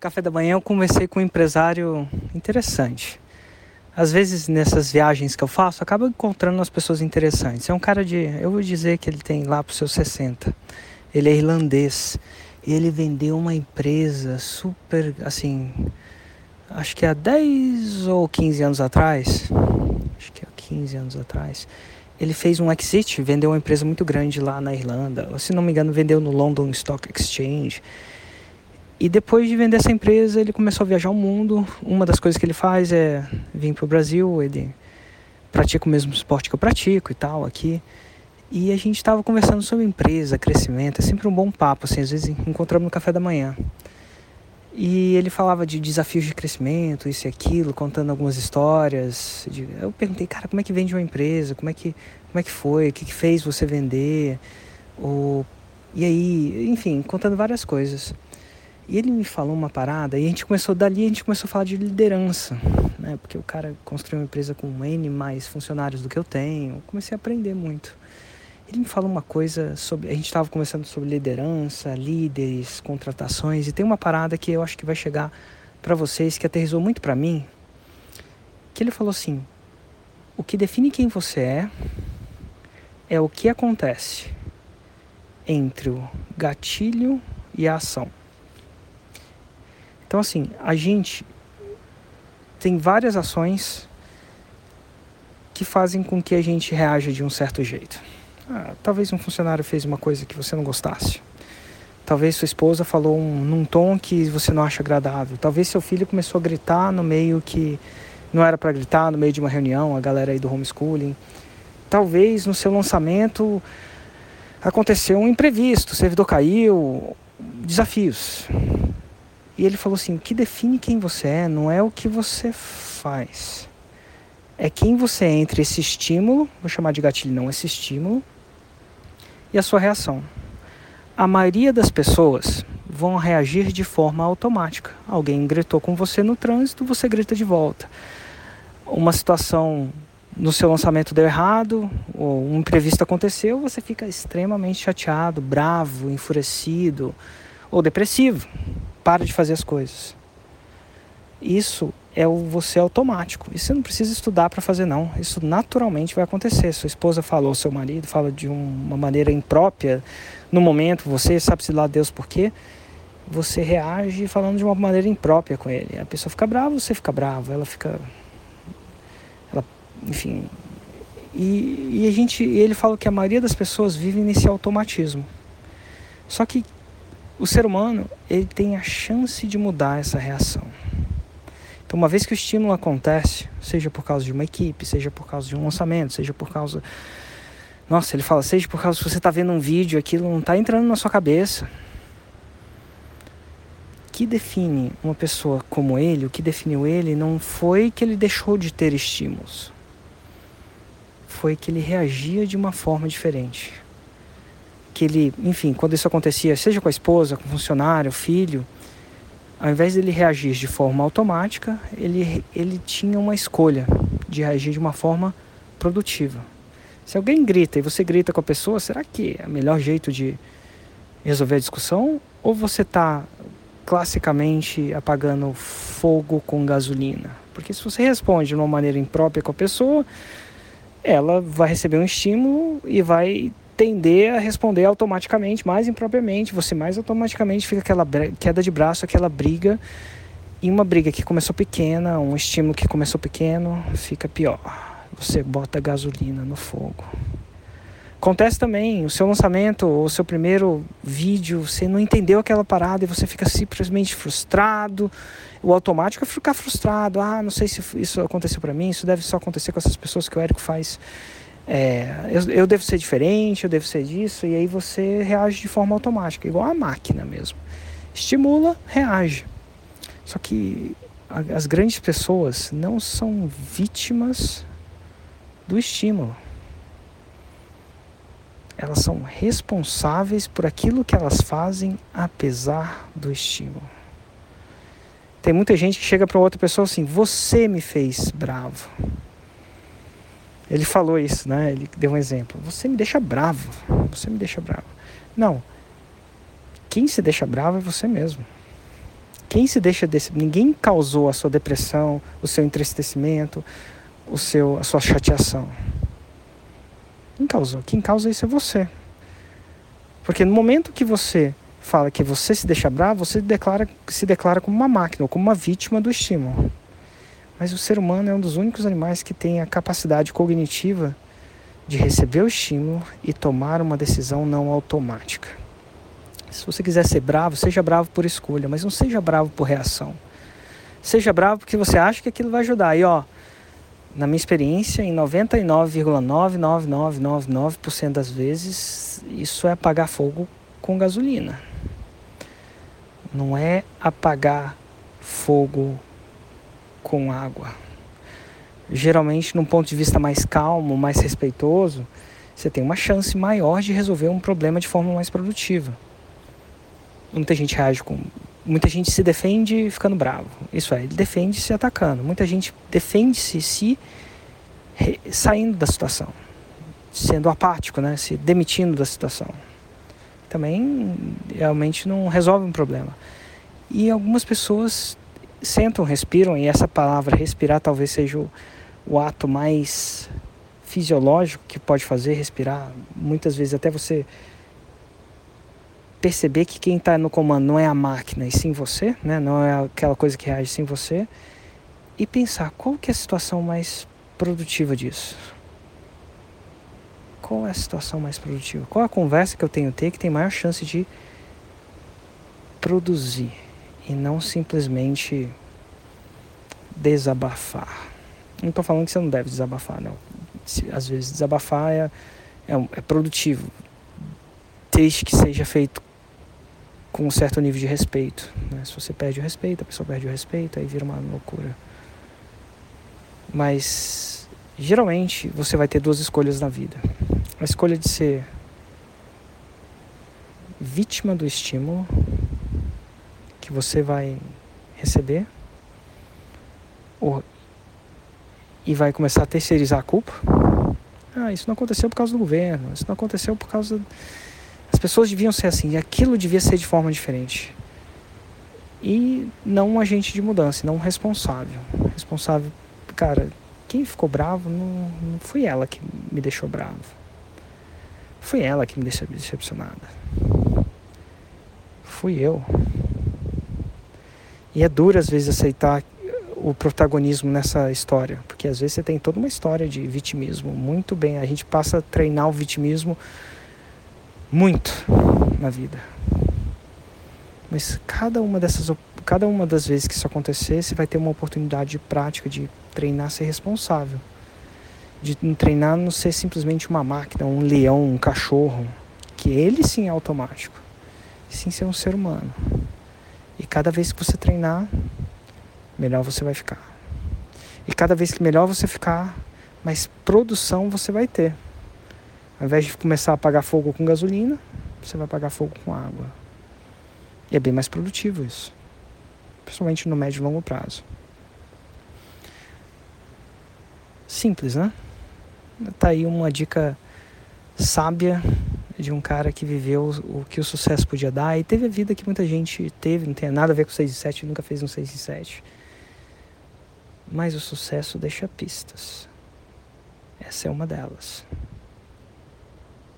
café da manhã eu conversei com um empresário interessante. Às vezes nessas viagens que eu faço, acabo encontrando as pessoas interessantes. É um cara de, eu vou dizer que ele tem lá para os seus 60. Ele é irlandês. E ele vendeu uma empresa super, assim, acho que há 10 ou 15 anos atrás, acho que há 15 anos atrás, ele fez um exit, vendeu uma empresa muito grande lá na Irlanda. Se não me engano, vendeu no London Stock Exchange. E depois de vender essa empresa, ele começou a viajar o mundo. Uma das coisas que ele faz é vir para o Brasil. Ele pratica o mesmo esporte que eu pratico e tal aqui. E a gente estava conversando sobre empresa, crescimento. É sempre um bom papo, assim. Às vezes encontramos no café da manhã. E ele falava de desafios de crescimento, isso e aquilo, contando algumas histórias. Eu perguntei, cara, como é que vende uma empresa? Como é que, como é que foi? O que, que fez você vender? Ou, e aí, enfim, contando várias coisas. E ele me falou uma parada e a gente começou, dali a gente começou a falar de liderança, né? Porque o cara construiu uma empresa com N mais funcionários do que eu tenho. Comecei a aprender muito. Ele me falou uma coisa sobre. A gente estava conversando sobre liderança, líderes, contratações, e tem uma parada que eu acho que vai chegar para vocês, que aterrizou muito para mim. Que ele falou assim: o que define quem você é é o que acontece entre o gatilho e a ação. Então, assim, a gente tem várias ações que fazem com que a gente reaja de um certo jeito. Ah, talvez um funcionário fez uma coisa que você não gostasse. Talvez sua esposa falou um, num tom que você não acha agradável. Talvez seu filho começou a gritar no meio que não era para gritar, no meio de uma reunião, a galera aí do homeschooling. Talvez no seu lançamento aconteceu um imprevisto, o servidor caiu, desafios. E ele falou assim: que define quem você é não é o que você faz. É quem você é entre esse estímulo, vou chamar de gatilho não, esse estímulo, e a sua reação. A maioria das pessoas vão reagir de forma automática. Alguém gritou com você no trânsito, você grita de volta. Uma situação no seu lançamento deu errado, ou um imprevisto aconteceu, você fica extremamente chateado, bravo, enfurecido ou depressivo para de fazer as coisas. Isso é o você automático. E você não precisa estudar para fazer não. Isso naturalmente vai acontecer. Sua esposa falou, seu marido fala de uma maneira imprópria no momento, você sabe se lá Deus por quê. Você reage falando de uma maneira imprópria com ele. A pessoa fica brava, você fica bravo, ela fica ela, enfim, e, e a gente, ele fala que a maioria das pessoas vive nesse automatismo. Só que o ser humano ele tem a chance de mudar essa reação. Então, uma vez que o estímulo acontece, seja por causa de uma equipe, seja por causa de um lançamento, seja por causa. Nossa, ele fala, seja por causa que você está vendo um vídeo, aquilo não está entrando na sua cabeça. O que define uma pessoa como ele, o que definiu ele, não foi que ele deixou de ter estímulos. Foi que ele reagia de uma forma diferente que ele, enfim, quando isso acontecia, seja com a esposa, com o funcionário, filho, ao invés dele reagir de forma automática, ele, ele tinha uma escolha de reagir de uma forma produtiva. Se alguém grita e você grita com a pessoa, será que é o melhor jeito de resolver a discussão? Ou você está classicamente apagando fogo com gasolina? Porque se você responde de uma maneira imprópria com a pessoa, ela vai receber um estímulo e vai tender a responder automaticamente, mais impropriamente. Você mais automaticamente fica aquela queda de braço, aquela briga. E uma briga que começou pequena, um estímulo que começou pequeno, fica pior. Você bota gasolina no fogo. Acontece também, o seu lançamento, o seu primeiro vídeo, você não entendeu aquela parada e você fica simplesmente frustrado. O automático é ficar frustrado. Ah, não sei se isso aconteceu para mim, isso deve só acontecer com essas pessoas que o Érico faz é, eu, eu devo ser diferente, eu devo ser disso, e aí você reage de forma automática, igual a máquina mesmo. Estimula, reage. Só que as grandes pessoas não são vítimas do estímulo. Elas são responsáveis por aquilo que elas fazem apesar do estímulo. Tem muita gente que chega para outra pessoa assim: Você me fez bravo. Ele falou isso, né? Ele deu um exemplo. Você me deixa bravo. Você me deixa bravo. Não. Quem se deixa bravo é você mesmo. Quem se deixa desse, ninguém causou a sua depressão, o seu entristecimento, o seu, a sua chateação. Quem causou? Quem causa isso é você. Porque no momento que você fala que você se deixa bravo, você declara, se declara como uma máquina ou como uma vítima do estímulo. Mas o ser humano é um dos únicos animais que tem a capacidade cognitiva de receber o estímulo e tomar uma decisão não automática. Se você quiser ser bravo, seja bravo por escolha, mas não seja bravo por reação. Seja bravo porque você acha que aquilo vai ajudar. E ó, na minha experiência, em 99,99999% das vezes, isso é apagar fogo com gasolina. Não é apagar fogo com água. Geralmente, num ponto de vista mais calmo, mais respeitoso, você tem uma chance maior de resolver um problema de forma mais produtiva. Muita gente reage com. Muita gente se defende ficando bravo. Isso é, ele defende se atacando. Muita gente defende-se se saindo da situação, sendo apático, né? se demitindo da situação. Também realmente não resolve um problema. E algumas pessoas sentam, respiram, e essa palavra respirar talvez seja o, o ato mais fisiológico que pode fazer respirar. Muitas vezes até você perceber que quem está no comando não é a máquina e sim você, né? não é aquela coisa que reage sim você, e pensar qual que é a situação mais produtiva disso. Qual é a situação mais produtiva? Qual a conversa que eu tenho que ter que tem maior chance de produzir e não simplesmente desabafar? Não estou falando que você não deve desabafar, não. Às vezes desabafar é, é, é produtivo, desde que seja feito com um certo nível de respeito. Né? Se você perde o respeito, a pessoa perde o respeito, aí vira uma loucura. Mas geralmente você vai ter duas escolhas na vida: a escolha de ser vítima do estímulo que você vai receber ou, e vai começar a terceirizar a culpa. Ah, isso não aconteceu por causa do governo, isso não aconteceu por causa as pessoas deviam ser assim, e aquilo devia ser de forma diferente. E não um agente de mudança, não um responsável. Responsável, cara, quem ficou bravo não, não foi ela que me deixou bravo. Foi ela que me deixou decepcionada. Fui eu. E é duro às vezes aceitar o protagonismo nessa história, porque às vezes você tem toda uma história de vitimismo muito bem. A gente passa a treinar o vitimismo muito na vida. Mas cada uma dessas cada uma das vezes que isso acontecer, você vai ter uma oportunidade prática de treinar ser responsável. De treinar não ser simplesmente uma máquina, um leão, um cachorro, que ele sim é automático. E sim ser um ser humano. E cada vez que você treinar, melhor você vai ficar. E cada vez que melhor você ficar, mais produção você vai ter. Ao invés de começar a apagar fogo com gasolina, você vai apagar fogo com água. E é bem mais produtivo isso. Principalmente no médio e longo prazo. Simples, né? Tá aí uma dica sábia de um cara que viveu o que o sucesso podia dar e teve a vida que muita gente teve, não tem nada a ver com 6 e 7, nunca fez um 6 e 7. Mas o sucesso deixa pistas. Essa é uma delas.